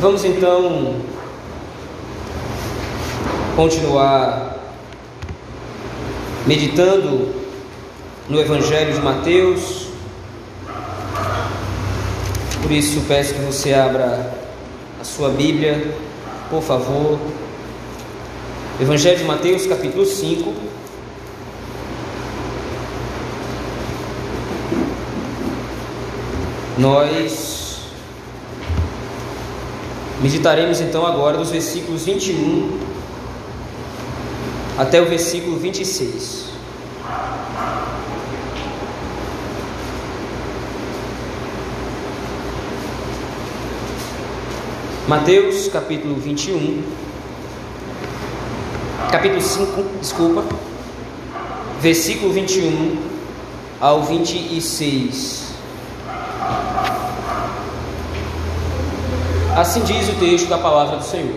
Vamos então continuar meditando no Evangelho de Mateus. Por isso peço que você abra a sua Bíblia, por favor. Evangelho de Mateus, capítulo 5. Nós meditaremos então agora dos versículos 21 até o versículo 26. Mateus capítulo 21, capítulo 5, desculpa, versículo 21 ao 26. Assim diz o texto da palavra do Senhor: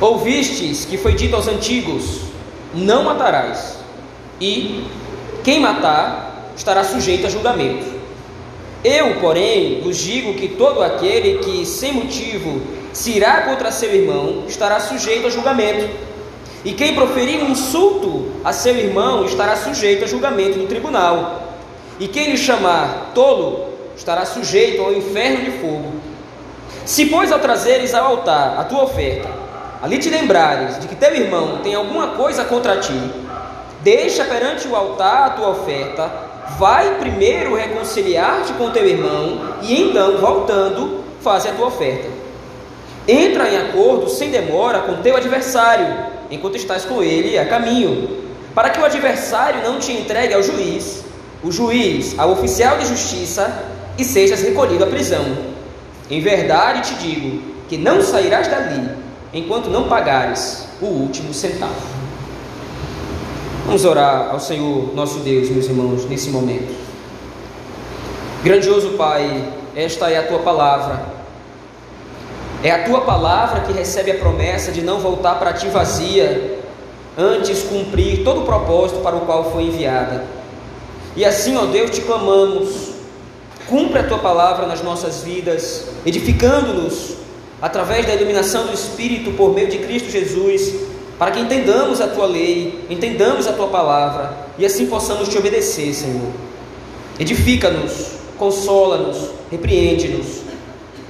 Ouvistes que foi dito aos antigos: Não matarás, e quem matar estará sujeito a julgamento. Eu, porém, vos digo que todo aquele que, sem motivo, se irá contra seu irmão, estará sujeito a julgamento. E quem proferir um insulto a seu irmão estará sujeito a julgamento no tribunal. E quem lhe chamar tolo estará sujeito ao inferno de fogo. Se, pois, ao trazeres ao altar a tua oferta, ali te lembrares de que teu irmão tem alguma coisa contra ti, deixa perante o altar a tua oferta Vai primeiro reconciliar-te com teu irmão e então, voltando, faze a tua oferta. Entra em acordo sem demora com teu adversário, enquanto estás com ele a caminho, para que o adversário não te entregue ao juiz, o juiz ao oficial de justiça e sejas recolhido à prisão. Em verdade te digo que não sairás dali enquanto não pagares o último centavo. Vamos orar ao Senhor nosso Deus, meus irmãos, nesse momento. Grandioso Pai, esta é a tua palavra. É a tua palavra que recebe a promessa de não voltar para ti vazia, antes cumprir todo o propósito para o qual foi enviada. E assim, ó Deus, te clamamos, cumpre a tua palavra nas nossas vidas, edificando-nos através da iluminação do Espírito por meio de Cristo Jesus para que entendamos a tua lei, entendamos a tua palavra e assim possamos te obedecer, Senhor. Edifica-nos, consola-nos, repreende-nos,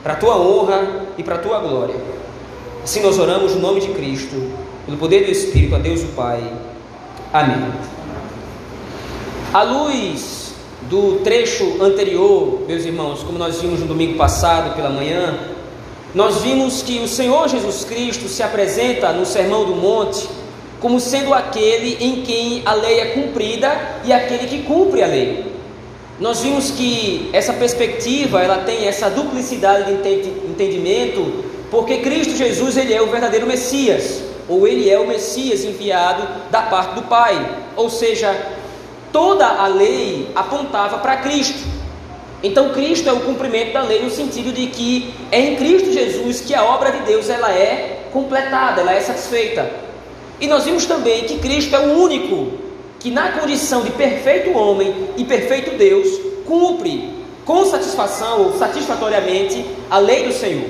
para a tua honra e para a tua glória. Assim nós oramos no nome de Cristo, pelo poder do Espírito, a Deus o Pai. Amém. À luz do trecho anterior, meus irmãos, como nós vimos no domingo passado pela manhã, nós vimos que o Senhor Jesus Cristo se apresenta no Sermão do Monte como sendo aquele em quem a lei é cumprida e aquele que cumpre a lei. Nós vimos que essa perspectiva, ela tem essa duplicidade de entendimento, porque Cristo Jesus, ele é o verdadeiro Messias, ou ele é o Messias enviado da parte do Pai. Ou seja, toda a lei apontava para Cristo. Então Cristo é o cumprimento da lei no sentido de que é em Cristo Jesus que a obra de Deus ela é completada, ela é satisfeita. E nós vimos também que Cristo é o único que na condição de perfeito homem e perfeito Deus cumpre com satisfação ou satisfatoriamente a lei do Senhor.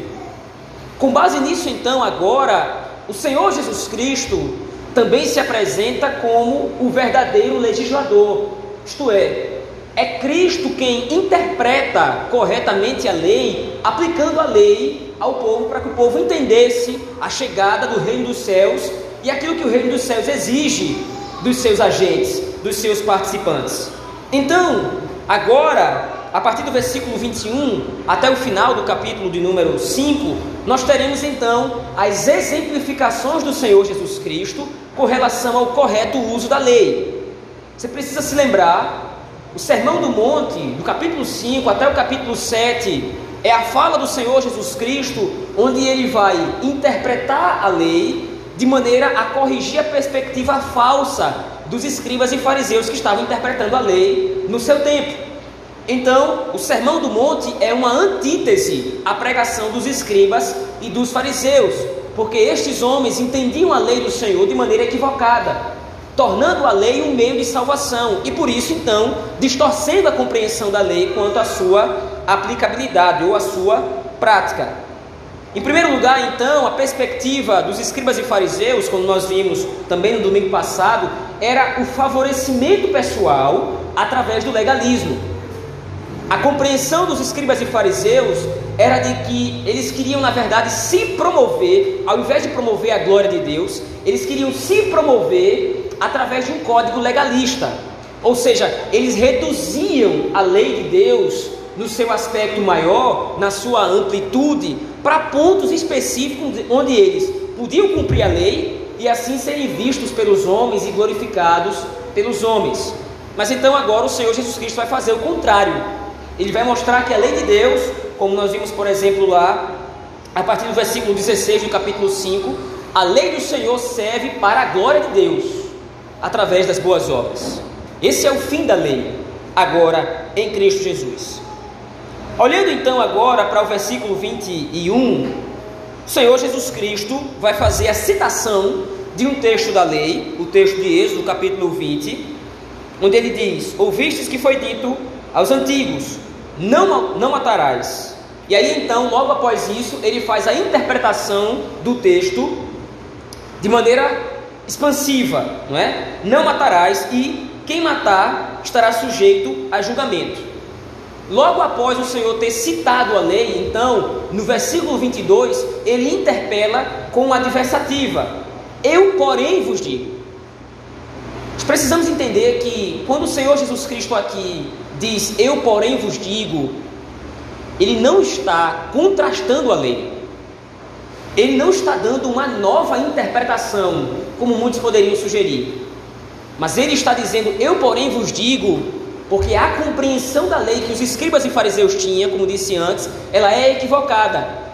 Com base nisso então agora o Senhor Jesus Cristo também se apresenta como o verdadeiro legislador, isto é, é Cristo quem interpreta corretamente a lei, aplicando a lei ao povo para que o povo entendesse a chegada do reino dos céus e aquilo que o reino dos céus exige dos seus agentes, dos seus participantes. Então, agora, a partir do versículo 21 até o final do capítulo de número 5, nós teremos então as exemplificações do Senhor Jesus Cristo com relação ao correto uso da lei. Você precisa se lembrar o Sermão do Monte, do capítulo 5 até o capítulo 7, é a fala do Senhor Jesus Cristo, onde ele vai interpretar a lei de maneira a corrigir a perspectiva falsa dos escribas e fariseus que estavam interpretando a lei no seu tempo. Então, o Sermão do Monte é uma antítese à pregação dos escribas e dos fariseus, porque estes homens entendiam a lei do Senhor de maneira equivocada tornando a lei um meio de salvação e por isso então distorcendo a compreensão da lei quanto à sua aplicabilidade ou à sua prática. Em primeiro lugar, então, a perspectiva dos escribas e fariseus, como nós vimos também no domingo passado, era o favorecimento pessoal através do legalismo. A compreensão dos escribas e fariseus era de que eles queriam, na verdade, se promover, ao invés de promover a glória de Deus, eles queriam se promover através de um código legalista. Ou seja, eles reduziam a lei de Deus no seu aspecto maior, na sua amplitude, para pontos específicos onde eles podiam cumprir a lei e assim serem vistos pelos homens e glorificados pelos homens. Mas então agora o Senhor Jesus Cristo vai fazer o contrário. Ele vai mostrar que a lei de Deus, como nós vimos, por exemplo, lá, a partir do versículo 16 do capítulo 5, a lei do Senhor serve para a glória de Deus, através das boas obras. Esse é o fim da lei, agora em Cristo Jesus. Olhando então agora para o versículo 21, o Senhor Jesus Cristo vai fazer a citação de um texto da lei, o texto de Êxodo, capítulo 20, onde ele diz: Ouvistes que foi dito aos antigos: Não, não matarás. E aí então, logo após isso, ele faz a interpretação do texto de maneira expansiva, não é? Não matarás e quem matar estará sujeito a julgamento. Logo após o Senhor ter citado a lei, então, no versículo 22, ele interpela com a adversativa: Eu, porém, vos digo. Precisamos entender que quando o Senhor Jesus Cristo aqui diz Eu, porém, vos digo, ele não está contrastando a lei. Ele não está dando uma nova interpretação, como muitos poderiam sugerir. Mas ele está dizendo: Eu, porém, vos digo, porque a compreensão da lei que os escribas e fariseus tinham, como disse antes, ela é equivocada.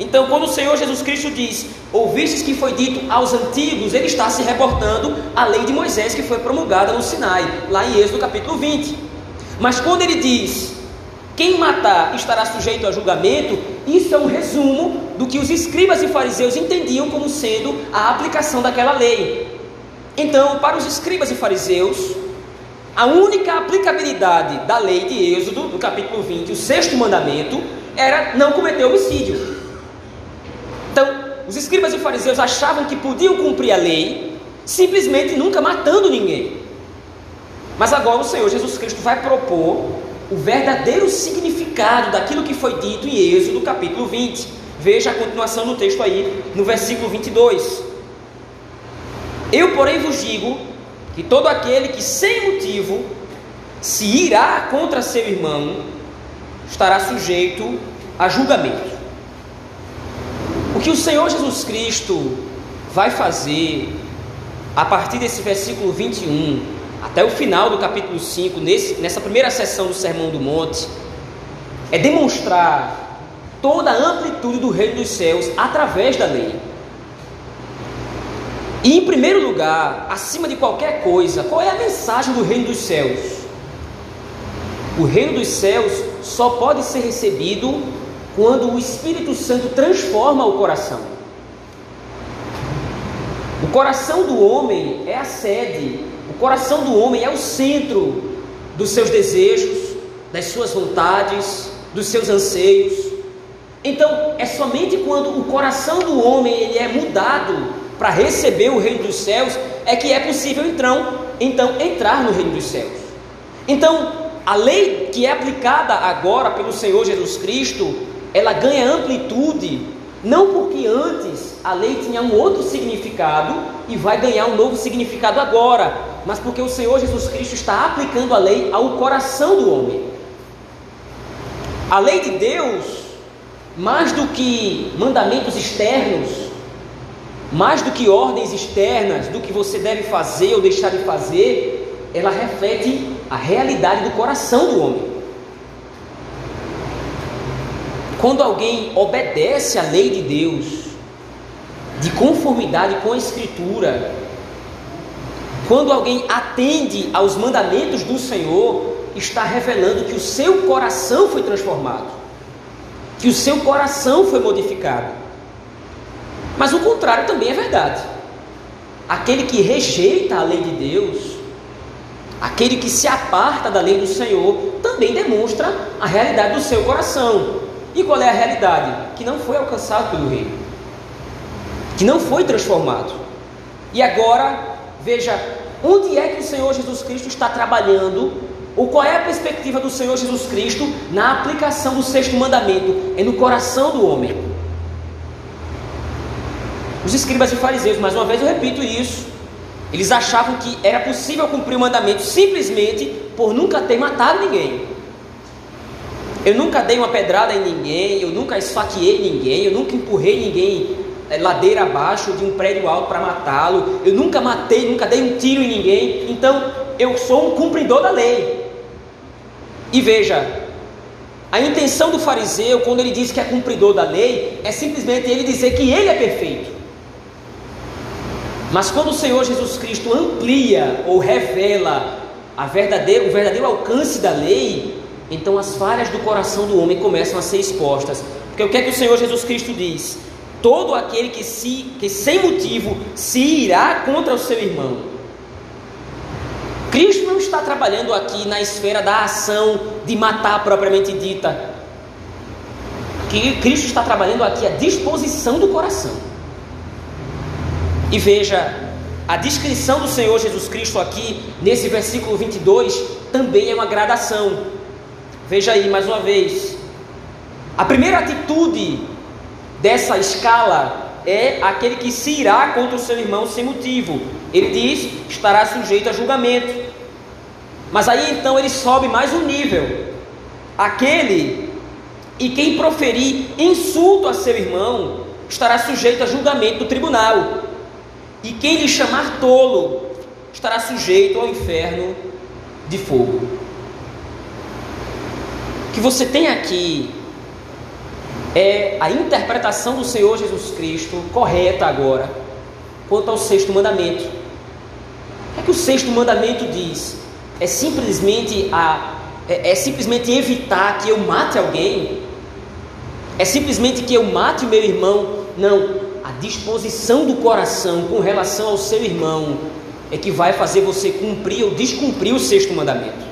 Então, quando o Senhor Jesus Cristo diz: Ouvistes que foi dito aos antigos, ele está se reportando à lei de Moisés que foi promulgada no Sinai, lá em Êxodo capítulo 20. Mas quando ele diz: Quem matar estará sujeito a julgamento, isso é um resumo do que os escribas e fariseus entendiam como sendo a aplicação daquela lei. Então, para os escribas e fariseus, a única aplicabilidade da lei de Êxodo, no capítulo 20, o sexto mandamento, era não cometer homicídio. Então, os escribas e fariseus achavam que podiam cumprir a lei simplesmente nunca matando ninguém. Mas agora o Senhor Jesus Cristo vai propor o verdadeiro significado daquilo que foi dito em Êxodo, capítulo 20. Veja a continuação do texto aí, no versículo 22. Eu, porém, vos digo que todo aquele que sem motivo se irá contra seu irmão estará sujeito a julgamento. O que o Senhor Jesus Cristo vai fazer a partir desse versículo 21 até o final do capítulo 5, nesse, nessa primeira sessão do Sermão do Monte, é demonstrar toda a amplitude do reino dos céus através da lei. E em primeiro lugar, acima de qualquer coisa, qual é a mensagem do reino dos céus? O reino dos céus só pode ser recebido quando o Espírito Santo transforma o coração. O coração do homem é a sede, coração do homem é o centro dos seus desejos, das suas vontades, dos seus anseios. Então, é somente quando o coração do homem ele é mudado para receber o reino dos céus, é que é possível então, então entrar no reino dos céus. Então, a lei que é aplicada agora pelo Senhor Jesus Cristo, ela ganha amplitude, não porque antes a lei tinha um outro significado e vai ganhar um novo significado agora, mas porque o Senhor Jesus Cristo está aplicando a lei ao coração do homem. A lei de Deus, mais do que mandamentos externos, mais do que ordens externas, do que você deve fazer ou deixar de fazer, ela reflete a realidade do coração do homem. Quando alguém obedece à lei de Deus, de conformidade com a Escritura, quando alguém atende aos mandamentos do Senhor, está revelando que o seu coração foi transformado, que o seu coração foi modificado. Mas o contrário também é verdade. Aquele que rejeita a lei de Deus, aquele que se aparta da lei do Senhor, também demonstra a realidade do seu coração. E qual é a realidade? Que não foi alcançado pelo reino, que não foi transformado. E agora, veja, onde é que o Senhor Jesus Cristo está trabalhando, ou qual é a perspectiva do Senhor Jesus Cristo na aplicação do sexto mandamento? É no coração do homem. Os escribas e fariseus, mais uma vez eu repito isso, eles achavam que era possível cumprir o mandamento simplesmente por nunca ter matado ninguém. Eu nunca dei uma pedrada em ninguém, eu nunca esfaqueei ninguém, eu nunca empurrei ninguém é, ladeira abaixo de um prédio alto para matá-lo, eu nunca matei, nunca dei um tiro em ninguém, então eu sou um cumpridor da lei. E veja, a intenção do fariseu, quando ele diz que é cumpridor da lei, é simplesmente ele dizer que ele é perfeito. Mas quando o Senhor Jesus Cristo amplia ou revela verdadeiro, o verdadeiro alcance da lei, então as falhas do coração do homem começam a ser expostas. Porque o que é que o Senhor Jesus Cristo diz? Todo aquele que, se, que sem motivo se irá contra o seu irmão. Cristo não está trabalhando aqui na esfera da ação de matar propriamente dita. Cristo está trabalhando aqui a disposição do coração. E veja, a descrição do Senhor Jesus Cristo aqui, nesse versículo 22, também é uma gradação. Veja aí mais uma vez. A primeira atitude dessa escala é aquele que se irá contra o seu irmão sem motivo. Ele diz: estará sujeito a julgamento. Mas aí então ele sobe mais um nível. Aquele e quem proferir insulto a seu irmão estará sujeito a julgamento do tribunal. E quem lhe chamar tolo estará sujeito ao inferno de fogo que você tem aqui é a interpretação do Senhor Jesus Cristo correta agora quanto ao sexto mandamento. O que, é que o sexto mandamento diz? É simplesmente a é, é simplesmente evitar que eu mate alguém? É simplesmente que eu mate o meu irmão? Não. A disposição do coração com relação ao seu irmão é que vai fazer você cumprir ou descumprir o sexto mandamento.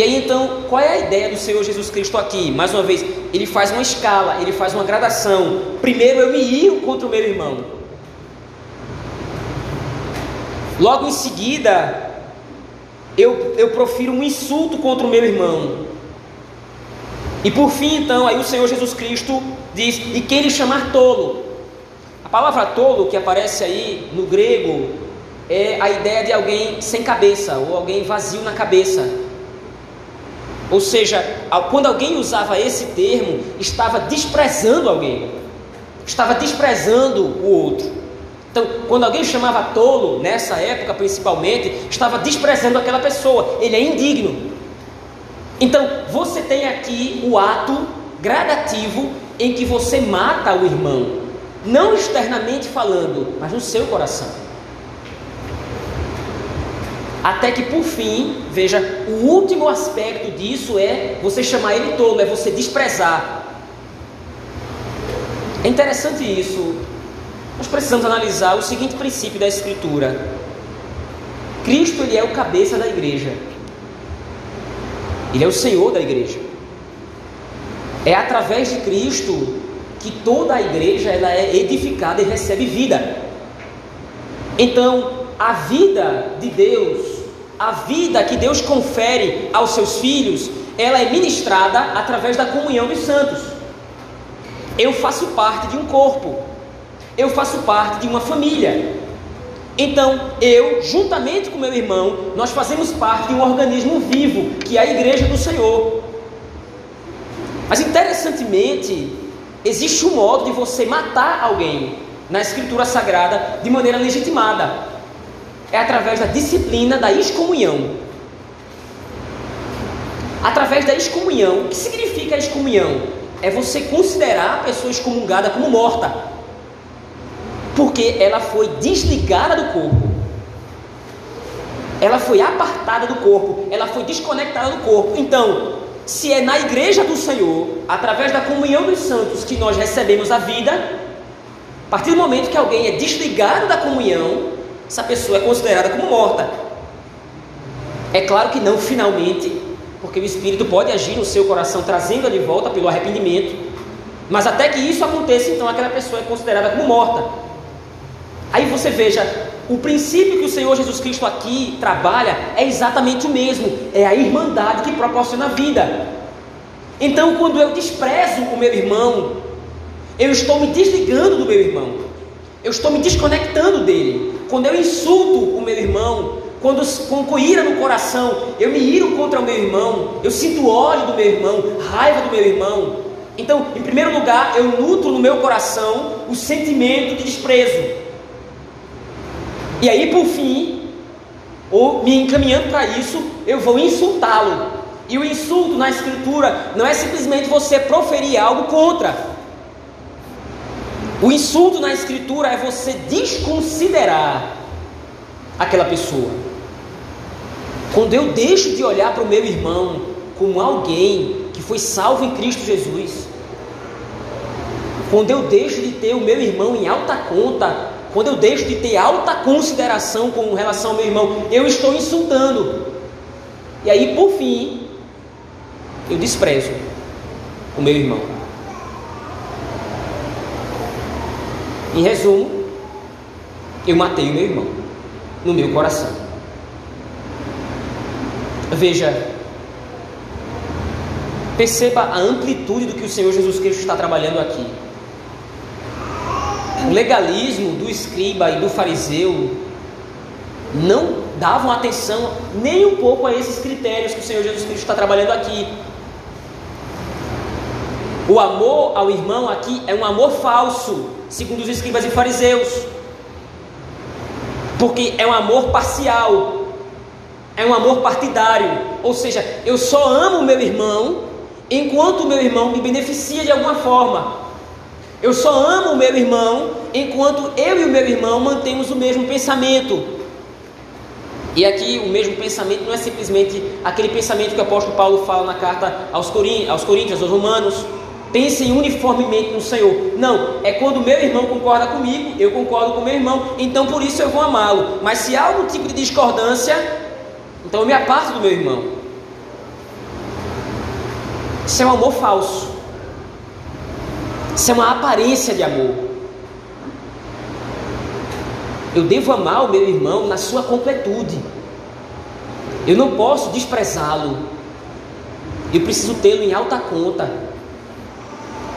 E aí então, qual é a ideia do Senhor Jesus Cristo aqui? Mais uma vez, ele faz uma escala, ele faz uma gradação. Primeiro eu me iro contra o meu irmão. Logo em seguida, eu, eu profiro um insulto contra o meu irmão. E por fim, então, aí o Senhor Jesus Cristo diz: E quem lhe chamar tolo? A palavra tolo que aparece aí no grego é a ideia de alguém sem cabeça ou alguém vazio na cabeça. Ou seja, quando alguém usava esse termo, estava desprezando alguém, estava desprezando o outro. Então, quando alguém chamava tolo, nessa época principalmente, estava desprezando aquela pessoa, ele é indigno. Então, você tem aqui o ato gradativo em que você mata o irmão, não externamente falando, mas no seu coração. Até que por fim, veja, o último aspecto disso é você chamar ele tolo, é você desprezar. É interessante isso. Nós precisamos analisar o seguinte princípio da Escritura: Cristo ele é o cabeça da igreja, ele é o Senhor da igreja. É através de Cristo que toda a igreja ela é edificada e recebe vida. Então, a vida de Deus, a vida que Deus confere aos seus filhos, ela é ministrada através da comunhão dos santos. Eu faço parte de um corpo, eu faço parte de uma família. Então, eu, juntamente com meu irmão, nós fazemos parte de um organismo vivo, que é a igreja do Senhor. Mas interessantemente, existe um modo de você matar alguém na escritura sagrada de maneira legitimada é através da disciplina da excomunhão. Através da excomunhão, o que significa a excomunhão? É você considerar a pessoa excomungada como morta, porque ela foi desligada do corpo, ela foi apartada do corpo, ela foi desconectada do corpo. Então, se é na igreja do Senhor, através da comunhão dos santos, que nós recebemos a vida, a partir do momento que alguém é desligado da comunhão, essa pessoa é considerada como morta. É claro que não finalmente, porque o Espírito pode agir no seu coração, trazendo-a de volta pelo arrependimento. Mas até que isso aconteça, então aquela pessoa é considerada como morta. Aí você veja, o princípio que o Senhor Jesus Cristo aqui trabalha é exatamente o mesmo, é a irmandade que proporciona a vida. Então, quando eu desprezo o meu irmão, eu estou me desligando do meu irmão, eu estou me desconectando dele. Quando eu insulto o meu irmão, quando com, ira no coração eu me iro contra o meu irmão, eu sinto ódio do meu irmão, raiva do meu irmão. Então, em primeiro lugar, eu nutro no meu coração o sentimento de desprezo. E aí, por fim, ou me encaminhando para isso, eu vou insultá-lo. E o insulto na escritura não é simplesmente você proferir algo contra. O insulto na escritura é você desconsiderar aquela pessoa. Quando eu deixo de olhar para o meu irmão como alguém que foi salvo em Cristo Jesus, quando eu deixo de ter o meu irmão em alta conta, quando eu deixo de ter alta consideração com relação ao meu irmão, eu estou insultando. E aí, por fim, eu desprezo o meu irmão. Em resumo, eu matei o meu irmão no meu coração. Veja, perceba a amplitude do que o Senhor Jesus Cristo está trabalhando aqui. O legalismo do escriba e do fariseu não davam atenção nem um pouco a esses critérios que o Senhor Jesus Cristo está trabalhando aqui. O amor ao irmão aqui é um amor falso, segundo os escribas e fariseus, porque é um amor parcial, é um amor partidário, ou seja, eu só amo meu irmão enquanto o meu irmão me beneficia de alguma forma. Eu só amo o meu irmão enquanto eu e o meu irmão mantemos o mesmo pensamento. E aqui o mesmo pensamento não é simplesmente aquele pensamento que o apóstolo Paulo fala na carta aos, aos Coríntios, aos Romanos. Pensem uniformemente no Senhor. Não, é quando meu irmão concorda comigo, eu concordo com meu irmão, então por isso eu vou amá-lo. Mas se há algum tipo de discordância, então eu me aparto do meu irmão. Isso é um amor falso. Isso é uma aparência de amor. Eu devo amar o meu irmão na sua completude. Eu não posso desprezá-lo. Eu preciso tê-lo em alta conta.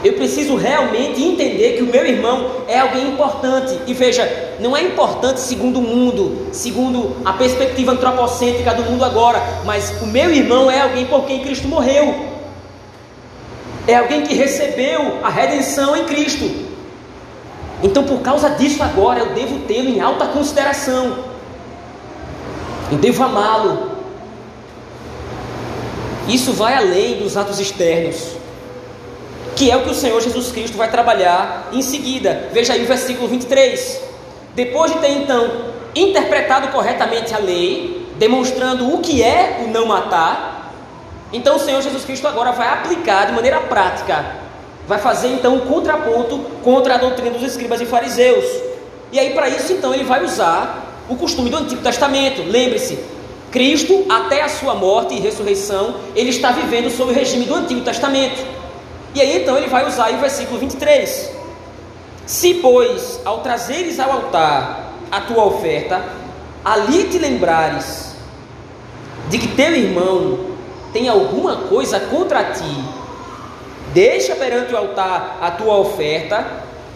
Eu preciso realmente entender que o meu irmão é alguém importante. E veja, não é importante segundo o mundo, segundo a perspectiva antropocêntrica do mundo agora, mas o meu irmão é alguém por quem Cristo morreu. É alguém que recebeu a redenção em Cristo. Então, por causa disso, agora eu devo tê-lo em alta consideração. Eu devo amá-lo. Isso vai além dos atos externos que é o que o Senhor Jesus Cristo vai trabalhar em seguida. Veja aí o versículo 23. Depois de ter então interpretado corretamente a lei, demonstrando o que é o não matar, então o Senhor Jesus Cristo agora vai aplicar de maneira prática, vai fazer então um contraponto contra a doutrina dos escribas e fariseus. E aí, para isso, então, ele vai usar o costume do Antigo Testamento. Lembre-se, Cristo, até a sua morte e ressurreição, ele está vivendo sob o regime do Antigo Testamento. E aí então ele vai usar o versículo 23. Se, pois, ao trazeres ao altar a tua oferta, ali te lembrares de que teu irmão tem alguma coisa contra ti, deixa perante o altar a tua oferta,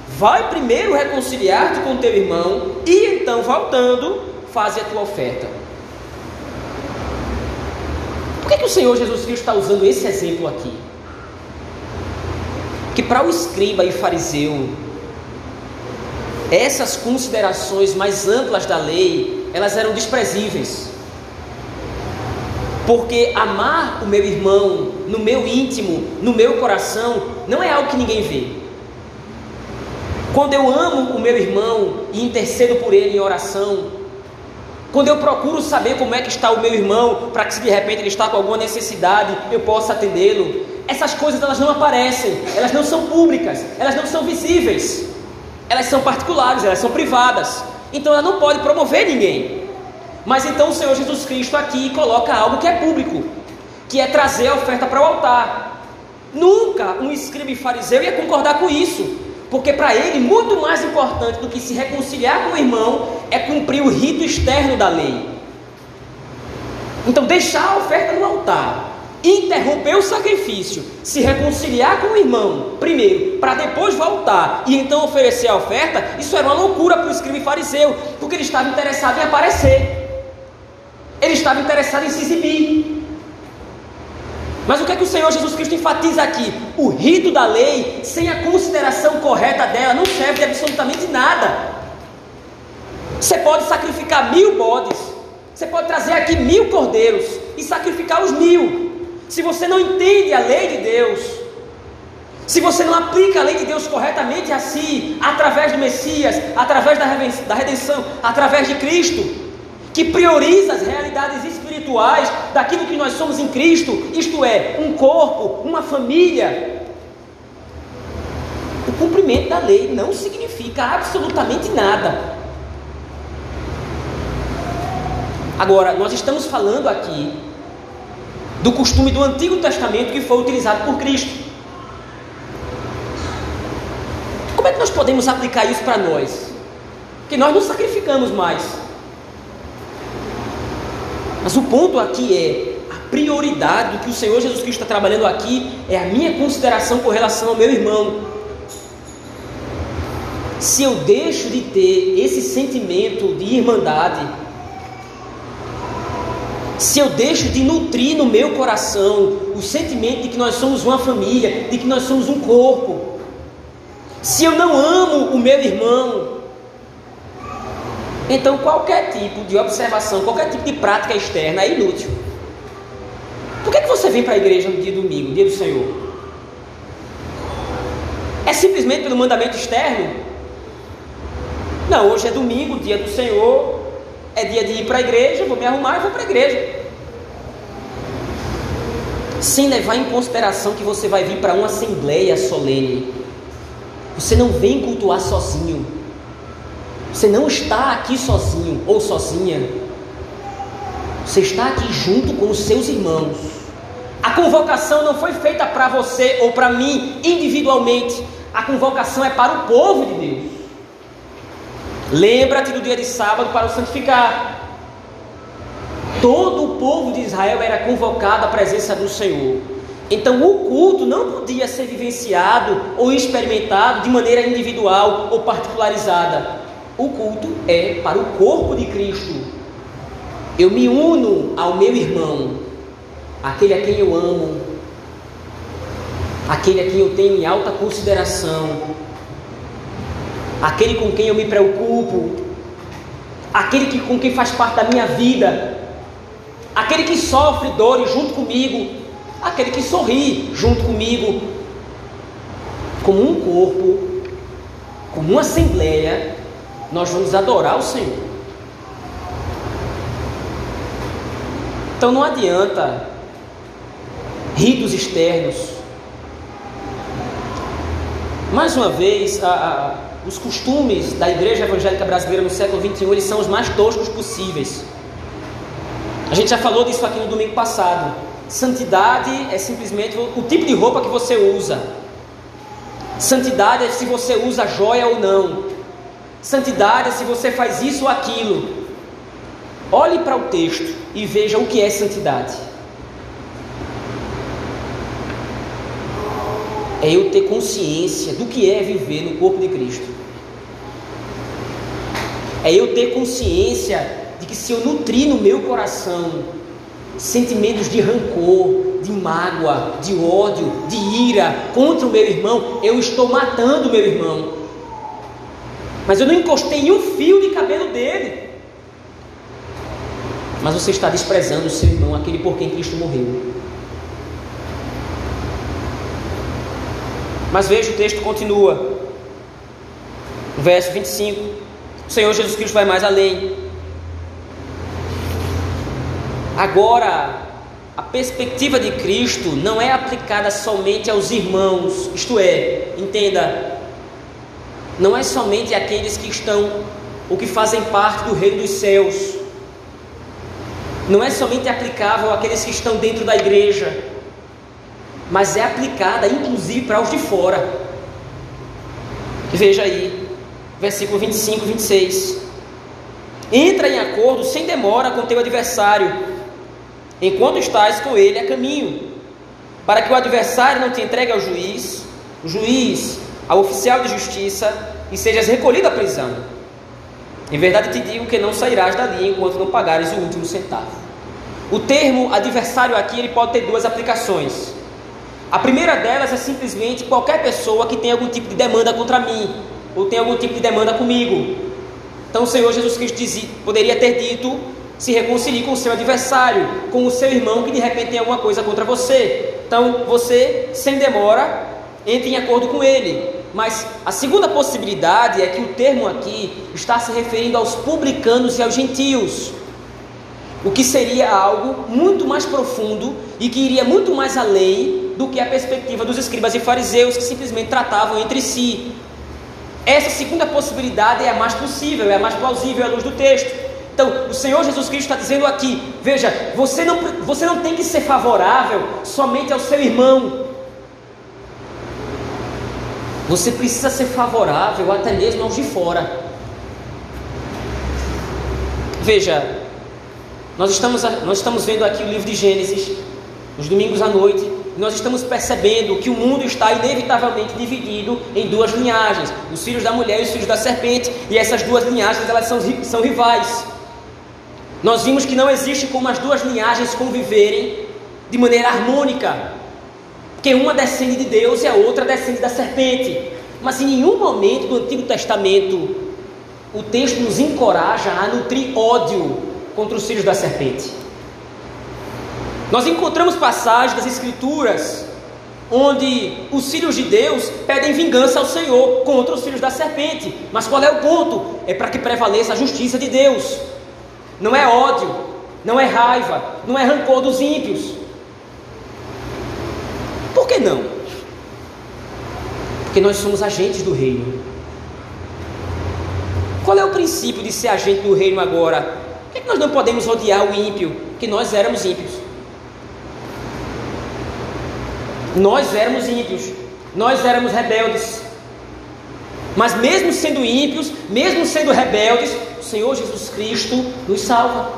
vai primeiro reconciliar-te com teu irmão e então, voltando, faze a tua oferta. Por que, que o Senhor Jesus Cristo está usando esse exemplo aqui? Que para o escriba e fariseu, essas considerações mais amplas da lei, elas eram desprezíveis. Porque amar o meu irmão no meu íntimo, no meu coração, não é algo que ninguém vê. Quando eu amo o meu irmão e intercedo por ele em oração, quando eu procuro saber como é que está o meu irmão, para que se de repente ele está com alguma necessidade, eu possa atendê-lo, essas coisas elas não aparecem, elas não são públicas, elas não são visíveis, elas são particulares, elas são privadas. Então ela não pode promover ninguém. Mas então o Senhor Jesus Cristo aqui coloca algo que é público. que é trazer a oferta para o altar. Nunca um escriba fariseu ia concordar com isso, porque para ele muito mais importante do que se reconciliar com o irmão é cumprir o rito externo da lei. Então, deixar a oferta no altar, interromper o sacrifício, se reconciliar com o irmão, primeiro, para depois voltar e então oferecer a oferta, isso era uma loucura para o escriba fariseu, porque ele estava interessado em aparecer, ele estava interessado em se exibir. Mas o que é que o Senhor Jesus Cristo enfatiza aqui? O rito da lei, sem a consideração correta dela, não serve de absolutamente nada. Você pode sacrificar mil bodes, você pode trazer aqui mil cordeiros e sacrificar os mil. Se você não entende a lei de Deus, se você não aplica a lei de Deus corretamente a si, através do Messias, através da redenção, através de Cristo, que prioriza as realidades espirituais daquilo que nós somos em Cristo, isto é, um corpo, uma família. O cumprimento da lei não significa absolutamente nada. Agora, nós estamos falando aqui do costume do Antigo Testamento que foi utilizado por Cristo. Como é que nós podemos aplicar isso para nós? Que nós não sacrificamos mais. Mas o ponto aqui é a prioridade do que o Senhor Jesus Cristo está trabalhando aqui é a minha consideração com relação ao meu irmão. Se eu deixo de ter esse sentimento de irmandade, se eu deixo de nutrir no meu coração o sentimento de que nós somos uma família, de que nós somos um corpo, se eu não amo o meu irmão, então, qualquer tipo de observação, qualquer tipo de prática externa é inútil. Por que, que você vem para a igreja no dia domingo, dia do Senhor? É simplesmente pelo mandamento externo? Não, hoje é domingo, dia do Senhor, é dia de ir para a igreja, vou me arrumar e vou para a igreja. Sem levar em consideração que você vai vir para uma assembleia solene. Você não vem cultuar sozinho. Você não está aqui sozinho ou sozinha. Você está aqui junto com os seus irmãos. A convocação não foi feita para você ou para mim individualmente. A convocação é para o povo de Deus. Lembra-te do dia de sábado para o santificar. Todo o povo de Israel era convocado à presença do Senhor. Então o culto não podia ser vivenciado ou experimentado de maneira individual ou particularizada. O culto é para o corpo de Cristo. Eu me uno ao meu irmão, aquele a quem eu amo, aquele a quem eu tenho em alta consideração, aquele com quem eu me preocupo, aquele que, com quem faz parte da minha vida, aquele que sofre dores junto comigo, aquele que sorri junto comigo, como um corpo, como uma assembleia nós vamos adorar o Senhor. Então não adianta ritos externos. Mais uma vez, a, a, os costumes da igreja evangélica brasileira no século XXI eles são os mais toscos possíveis. A gente já falou disso aqui no domingo passado. Santidade é simplesmente o tipo de roupa que você usa. Santidade é se você usa joia ou não. Santidade é se você faz isso ou aquilo. Olhe para o texto e veja o que é santidade. É eu ter consciência do que é viver no corpo de Cristo. É eu ter consciência de que se eu nutrir no meu coração sentimentos de rancor, de mágoa, de ódio, de ira contra o meu irmão, eu estou matando o meu irmão. Mas eu não encostei em um fio de cabelo dele. Mas você está desprezando o seu irmão, aquele por quem Cristo morreu. Mas veja, o texto continua. verso 25. O Senhor Jesus Cristo vai mais além. Agora, a perspectiva de Cristo não é aplicada somente aos irmãos, isto é, entenda, não é somente aqueles que estão ou que fazem parte do reino dos céus. não é somente aplicável àqueles que estão dentro da igreja, mas é aplicada inclusive para os de fora. Veja aí, versículo 25 e 26. Entra em acordo sem demora com teu adversário, enquanto estás com ele a caminho, para que o adversário não te entregue ao juiz, o juiz ao oficial de justiça e sejas recolhido à prisão. Em verdade te digo que não sairás dali enquanto não pagares o último centavo. O termo adversário aqui ele pode ter duas aplicações. A primeira delas é simplesmente qualquer pessoa que tem algum tipo de demanda contra mim, ou tem algum tipo de demanda comigo. Então o Senhor Jesus Cristo dizia, poderia ter dito: se reconcilie com o seu adversário, com o seu irmão que de repente tem alguma coisa contra você. Então você, sem demora, entre em acordo com ele. Mas a segunda possibilidade é que o termo aqui está se referindo aos publicanos e aos gentios. O que seria algo muito mais profundo e que iria muito mais além do que a perspectiva dos escribas e fariseus que simplesmente tratavam entre si. Essa segunda possibilidade é a mais possível, é a mais plausível à luz do texto. Então, o Senhor Jesus Cristo está dizendo aqui: veja, você não, você não tem que ser favorável somente ao seu irmão, você precisa ser favorável até mesmo aos de fora. Veja, nós estamos, nós estamos vendo aqui o livro de Gênesis, nos domingos à noite, nós estamos percebendo que o mundo está inevitavelmente dividido em duas linhagens: os filhos da mulher e os filhos da serpente, e essas duas linhagens elas são, são rivais. Nós vimos que não existe como as duas linhagens conviverem de maneira harmônica. Porque uma descende de Deus e a outra descende da serpente. Mas em nenhum momento do Antigo Testamento o texto nos encoraja a nutrir ódio contra os filhos da serpente. Nós encontramos passagens das Escrituras onde os filhos de Deus pedem vingança ao Senhor contra os filhos da serpente. Mas qual é o ponto? É para que prevaleça a justiça de Deus. Não é ódio, não é raiva, não é rancor dos ímpios, por que não? Porque nós somos agentes do reino. Qual é o princípio de ser agente do reino agora? Por que, é nós não podemos odiar o ímpio? Que nós éramos ímpios. Nós éramos ímpios. Nós éramos rebeldes. Mas mesmo sendo ímpios, mesmo sendo rebeldes, o Senhor Jesus Cristo nos salva.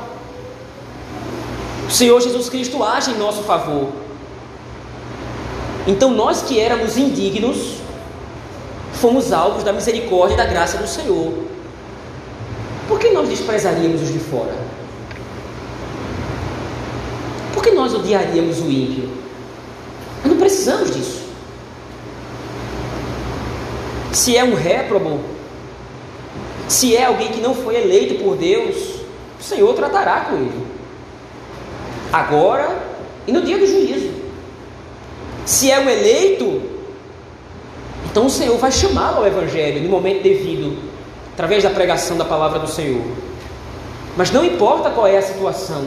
O Senhor Jesus Cristo age em nosso favor. Então nós que éramos indignos, fomos alvos da misericórdia e da graça do Senhor. Por que nós desprezaríamos os de fora? Por que nós odiaríamos o ímpio? Nós não precisamos disso. Se é um réprobo, se é alguém que não foi eleito por Deus, o Senhor tratará com ele. Agora e no dia do juízo. Se é um eleito, então o Senhor vai chamá-lo ao Evangelho no momento devido, através da pregação da palavra do Senhor. Mas não importa qual é a situação,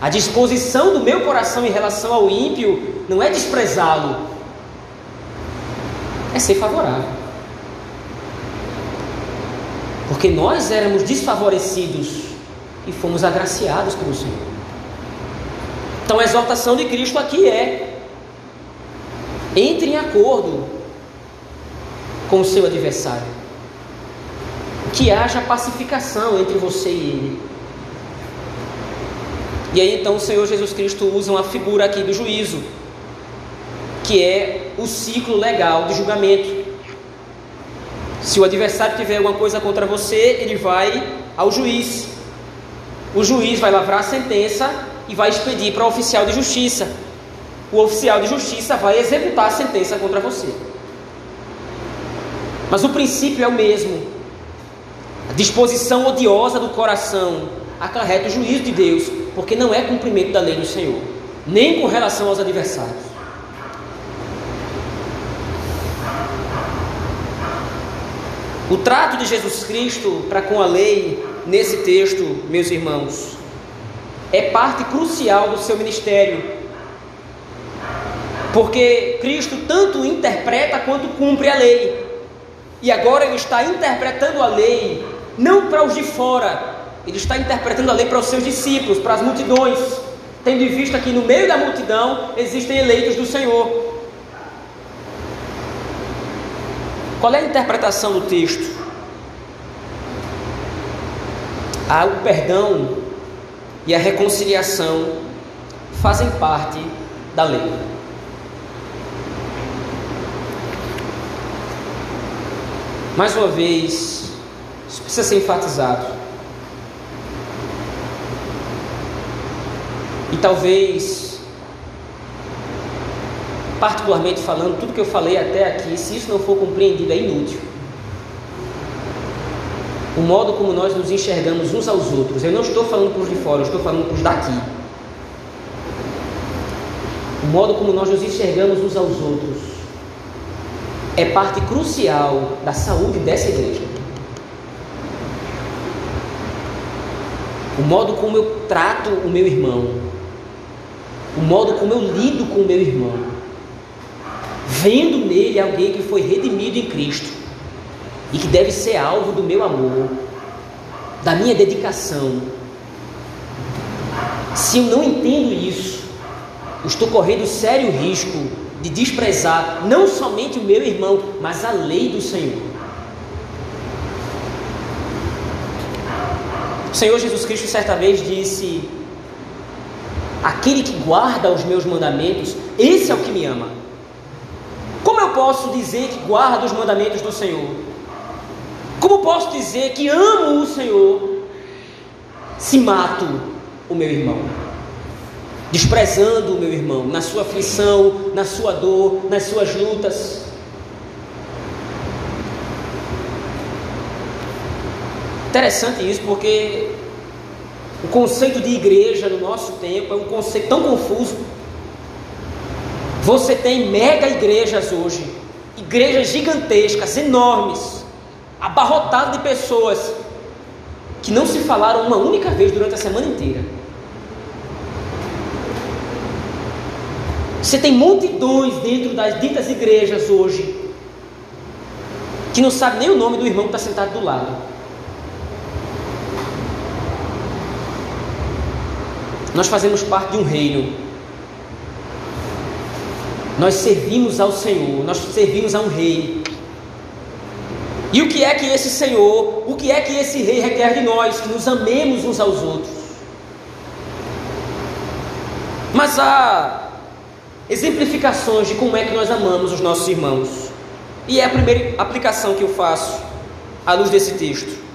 a disposição do meu coração em relação ao ímpio não é desprezá-lo, é ser favorável. Porque nós éramos desfavorecidos e fomos agraciados pelo Senhor. Então a exaltação de Cristo aqui é entre em acordo com o seu adversário. Que haja pacificação entre você e ele. E aí então o Senhor Jesus Cristo usa uma figura aqui do juízo, que é o ciclo legal de julgamento. Se o adversário tiver alguma coisa contra você, ele vai ao juiz. O juiz vai lavrar a sentença e vai expedir para o oficial de justiça o oficial de justiça vai executar a sentença contra você. Mas o princípio é o mesmo. A disposição odiosa do coração acarreta o juízo de Deus, porque não é cumprimento da lei do Senhor, nem com relação aos adversários. O trato de Jesus Cristo para com a lei, nesse texto, meus irmãos, é parte crucial do seu ministério porque Cristo tanto interpreta quanto cumpre a lei. E agora ele está interpretando a lei não para os de fora, ele está interpretando a lei para os seus discípulos, para as multidões, tendo em vista que no meio da multidão existem eleitos do Senhor. Qual é a interpretação do texto? O perdão e a reconciliação fazem parte da lei. Mais uma vez, isso precisa ser enfatizado. E talvez, particularmente falando, tudo que eu falei até aqui, se isso não for compreendido, é inútil. O modo como nós nos enxergamos uns aos outros, eu não estou falando para os de fora, eu estou falando para os daqui. O modo como nós nos enxergamos uns aos outros é parte crucial da saúde dessa igreja. O modo como eu trato o meu irmão, o modo como eu lido com o meu irmão, vendo nele alguém que foi redimido em Cristo e que deve ser alvo do meu amor, da minha dedicação. Se eu não entendo isso, estou correndo sério risco de desprezar não somente o meu irmão, mas a lei do Senhor. O Senhor Jesus Cristo certa vez disse: Aquele que guarda os meus mandamentos, esse é o que me ama. Como eu posso dizer que guardo os mandamentos do Senhor? Como posso dizer que amo o Senhor se mato o meu irmão? desprezando o meu irmão na sua aflição, na sua dor, nas suas lutas. Interessante isso porque o conceito de igreja no nosso tempo é um conceito tão confuso. Você tem mega igrejas hoje, igrejas gigantescas, enormes, abarrotadas de pessoas que não se falaram uma única vez durante a semana inteira. Você tem multidões dentro das ditas igrejas hoje que não sabe nem o nome do irmão que está sentado do lado. Nós fazemos parte de um reino. Nós servimos ao Senhor, nós servimos a um rei. E o que é que esse Senhor, o que é que esse rei requer de nós? Que nos amemos uns aos outros. Mas a exemplificações de como é que nós amamos os nossos irmãos. E é a primeira aplicação que eu faço à luz desse texto.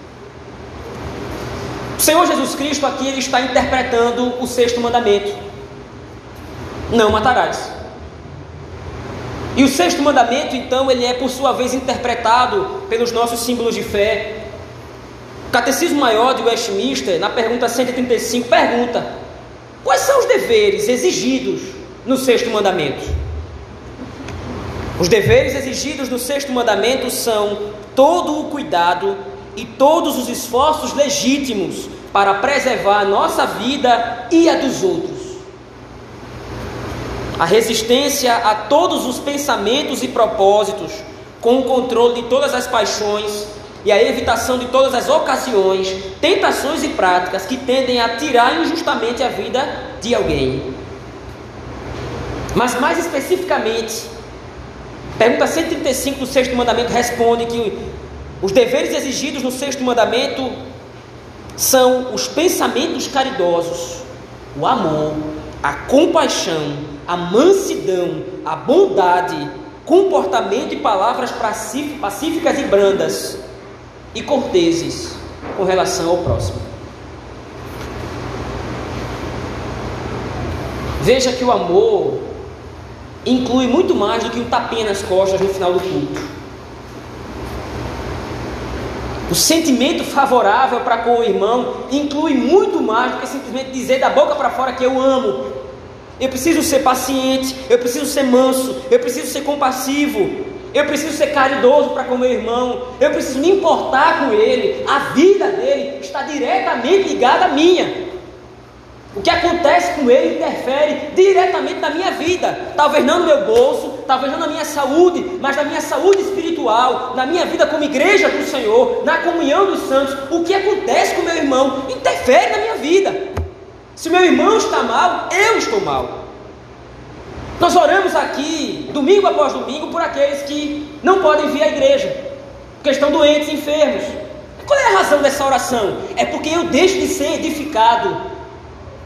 O Senhor Jesus Cristo aqui ele está interpretando o sexto mandamento: Não matarás. E o sexto mandamento, então, ele é por sua vez interpretado pelos nossos símbolos de fé. O Catecismo Maior de Westminster, na pergunta 135, pergunta: Quais são os deveres exigidos no sexto mandamento. Os deveres exigidos no sexto mandamento são todo o cuidado e todos os esforços legítimos para preservar a nossa vida e a dos outros. A resistência a todos os pensamentos e propósitos, com o controle de todas as paixões e a evitação de todas as ocasiões, tentações e práticas que tendem a tirar injustamente a vida de alguém. Mas mais especificamente, pergunta 135 do sexto mandamento responde que os deveres exigidos no sexto mandamento são os pensamentos caridosos, o amor, a compaixão, a mansidão, a bondade, comportamento e palavras pacíficas e brandas e corteses com relação ao próximo. Veja que o amor inclui muito mais do que um tapinha nas costas no final do culto. O sentimento favorável para com o irmão inclui muito mais do que simplesmente dizer da boca para fora que eu amo. Eu preciso ser paciente, eu preciso ser manso, eu preciso ser compassivo, eu preciso ser caridoso para com meu irmão, eu preciso me importar com ele. A vida dele está diretamente ligada à minha. O que acontece com ele interfere diretamente na minha vida. Talvez não no meu bolso, talvez não na minha saúde, mas na minha saúde espiritual, na minha vida como igreja do Senhor, na comunhão dos santos, o que acontece com meu irmão interfere na minha vida. Se meu irmão está mal, eu estou mal. Nós oramos aqui, domingo após domingo, por aqueles que não podem vir à igreja, porque estão doentes, enfermos. Qual é a razão dessa oração? É porque eu deixo de ser edificado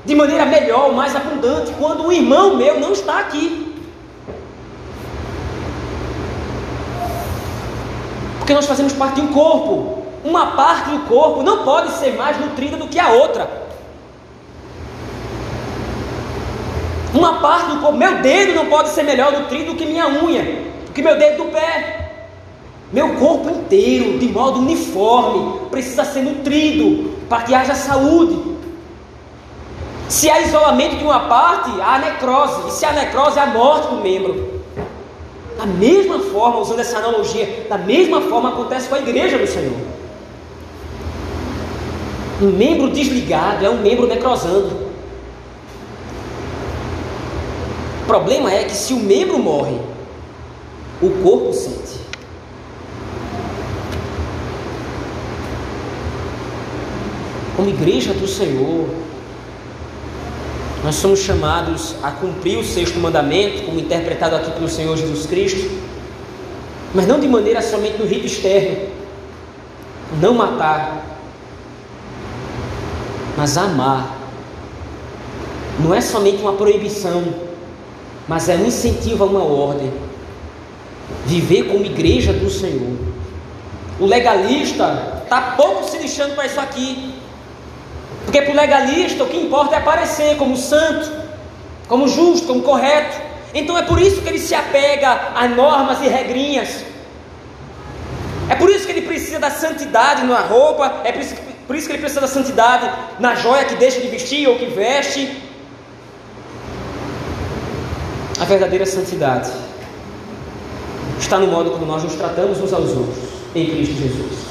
de maneira melhor, mais abundante, quando o irmão meu não está aqui. Porque nós fazemos parte de um corpo. Uma parte do corpo não pode ser mais nutrida do que a outra. Uma parte do corpo, meu dedo não pode ser melhor nutrido do que minha unha, do que meu dedo do pé. Meu corpo inteiro, de modo uniforme, precisa ser nutrido para que haja saúde. Se há isolamento de uma parte, há necrose. E se há necrose, há morte do membro. Da mesma forma, usando essa analogia, da mesma forma acontece com a igreja do Senhor. Um membro desligado é um membro necrosando. O problema é que se o membro morre, o corpo sente. Como igreja do Senhor, nós somos chamados a cumprir o sexto mandamento, como interpretado aqui pelo Senhor Jesus Cristo, mas não de maneira somente no rito externo, não matar, mas amar. Não é somente uma proibição, mas é um incentivo a uma ordem. Viver como igreja do Senhor. O legalista está pouco se lixando para isso aqui. Porque para o legalista o que importa é aparecer como santo, como justo, como correto. Então é por isso que ele se apega a normas e regrinhas. É por isso que ele precisa da santidade na roupa, é por isso, por isso que ele precisa da santidade na joia que deixa de vestir ou que veste. A verdadeira santidade está no modo como nós nos tratamos uns aos outros em Cristo Jesus.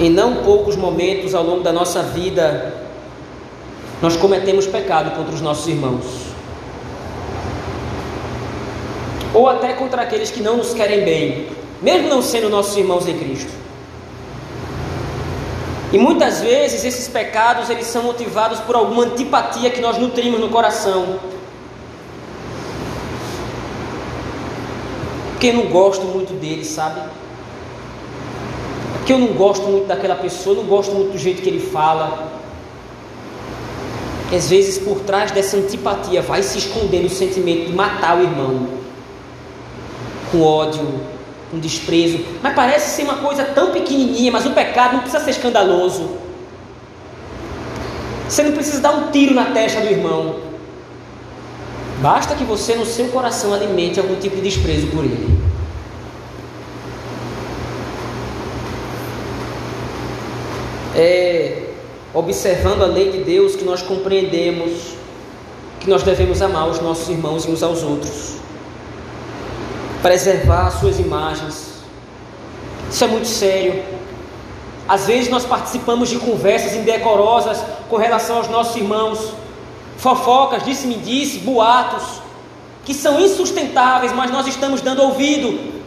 Em não poucos momentos ao longo da nossa vida, nós cometemos pecado contra os nossos irmãos, ou até contra aqueles que não nos querem bem, mesmo não sendo nossos irmãos em Cristo. E muitas vezes esses pecados eles são motivados por alguma antipatia que nós nutrimos no coração. Porque não gosto muito dele, sabe? Que eu não gosto muito daquela pessoa, não gosto muito do jeito que ele fala. Às vezes, por trás dessa antipatia, vai se escondendo o sentimento de matar o irmão, com ódio, com desprezo. Mas parece ser uma coisa tão pequenininha, mas o pecado não precisa ser escandaloso. Você não precisa dar um tiro na testa do irmão. Basta que você, no seu coração, alimente algum tipo de desprezo por ele. É observando a lei de Deus que nós compreendemos que nós devemos amar os nossos irmãos e uns aos outros, preservar suas imagens. Isso é muito sério. Às vezes nós participamos de conversas indecorosas com relação aos nossos irmãos, fofocas, disse-me disse, boatos, que são insustentáveis, mas nós estamos dando ouvido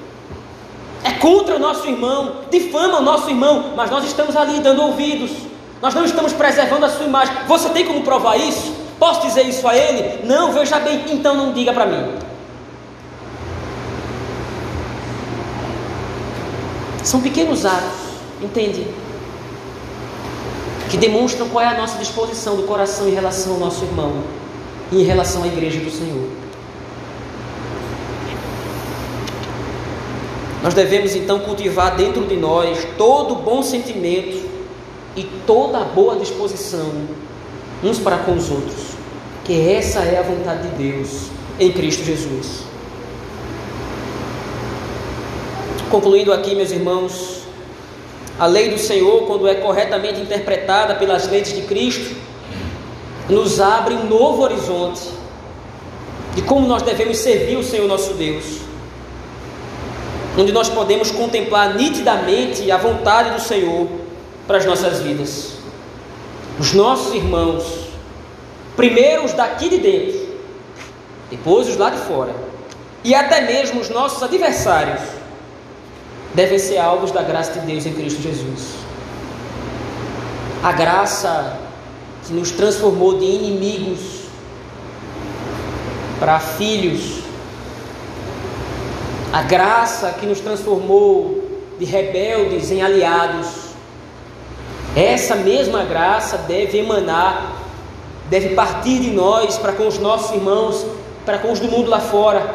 é contra o nosso irmão, difama o nosso irmão, mas nós estamos ali dando ouvidos, nós não estamos preservando a sua imagem. Você tem como provar isso? Posso dizer isso a ele? Não, veja bem, então não diga para mim. São pequenos atos, entende? Que demonstram qual é a nossa disposição do coração em relação ao nosso irmão e em relação à igreja do Senhor. Nós devemos então cultivar dentro de nós todo bom sentimento e toda boa disposição uns para com os outros, que essa é a vontade de Deus em Cristo Jesus. Concluindo aqui, meus irmãos, a lei do Senhor, quando é corretamente interpretada pelas leis de Cristo, nos abre um novo horizonte de como nós devemos servir o Senhor nosso Deus onde nós podemos contemplar nitidamente a vontade do Senhor para as nossas vidas. Os nossos irmãos Primeiro os daqui de dentro, depois os lá de fora, e até mesmo os nossos adversários devem ser alvos da graça de Deus em Cristo Jesus. A graça que nos transformou de inimigos para filhos, a graça que nos transformou de rebeldes em aliados, essa mesma graça deve emanar, deve partir de nós para com os nossos irmãos, para com os do mundo lá fora.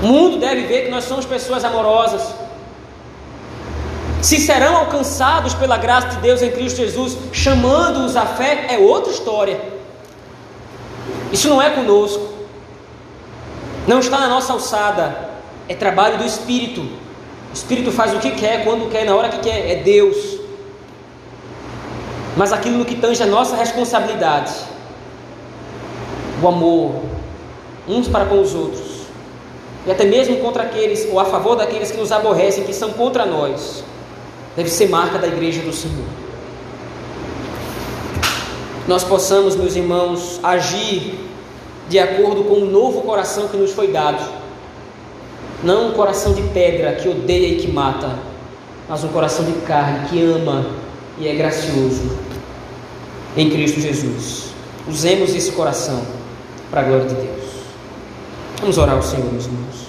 O mundo deve ver que nós somos pessoas amorosas. Se serão alcançados pela graça de Deus em Cristo Jesus, chamando-os à fé, é outra história. Isso não é conosco. Não está na nossa alçada. É trabalho do Espírito. O Espírito faz o que quer, quando quer, na hora que quer. É Deus. Mas aquilo que tange a nossa responsabilidade, o amor, uns para com os outros, e até mesmo contra aqueles, ou a favor daqueles que nos aborrecem, que são contra nós, deve ser marca da igreja do Senhor. Nós possamos, meus irmãos, agir de acordo com o novo coração que nos foi dado. Não um coração de pedra que odeia e que mata, mas um coração de carne que ama e é gracioso em Cristo Jesus. Usemos esse coração para a glória de Deus. Vamos orar ao Senhor, meus irmãos.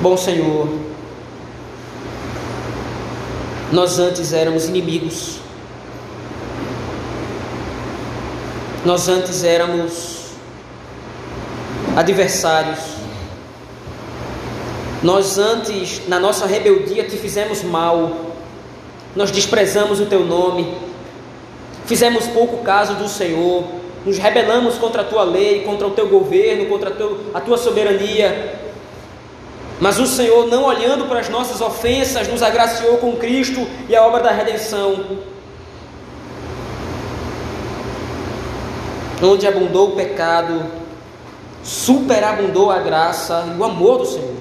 Bom Senhor, nós antes éramos inimigos, nós antes éramos adversários, nós antes, na nossa rebeldia, te fizemos mal, nós desprezamos o teu nome, fizemos pouco caso do Senhor, nos rebelamos contra a tua lei, contra o teu governo, contra a, teu, a tua soberania. Mas o Senhor, não olhando para as nossas ofensas, nos agraciou com Cristo e a obra da redenção. Onde abundou o pecado, superabundou a graça e o amor do Senhor.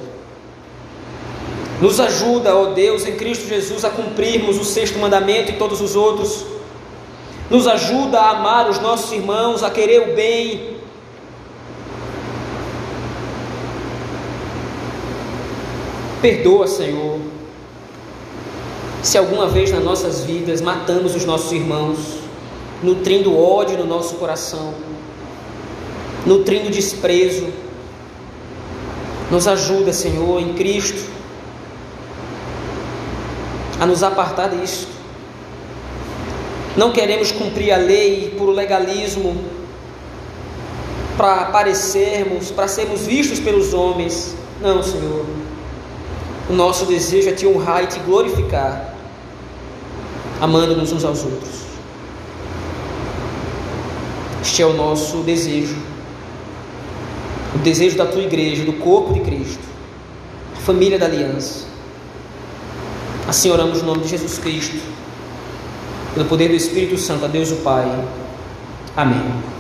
Nos ajuda, ó Deus, em Cristo Jesus, a cumprirmos o sexto mandamento e todos os outros nos ajuda a amar os nossos irmãos, a querer o bem. Perdoa, Senhor, se alguma vez nas nossas vidas matamos os nossos irmãos, nutrindo ódio no nosso coração, nutrindo desprezo. Nos ajuda, Senhor, em Cristo, a nos apartar disso não queremos cumprir a lei por legalismo, para aparecermos, para sermos vistos pelos homens. Não, Senhor. O nosso desejo é te honrar e te glorificar, amando-nos uns aos outros. Este é o nosso desejo. O desejo da tua igreja, do corpo de Cristo, a família da aliança. Assim oramos no nome de Jesus Cristo pelo poder do Espírito Santo, a Deus o Pai. Amém.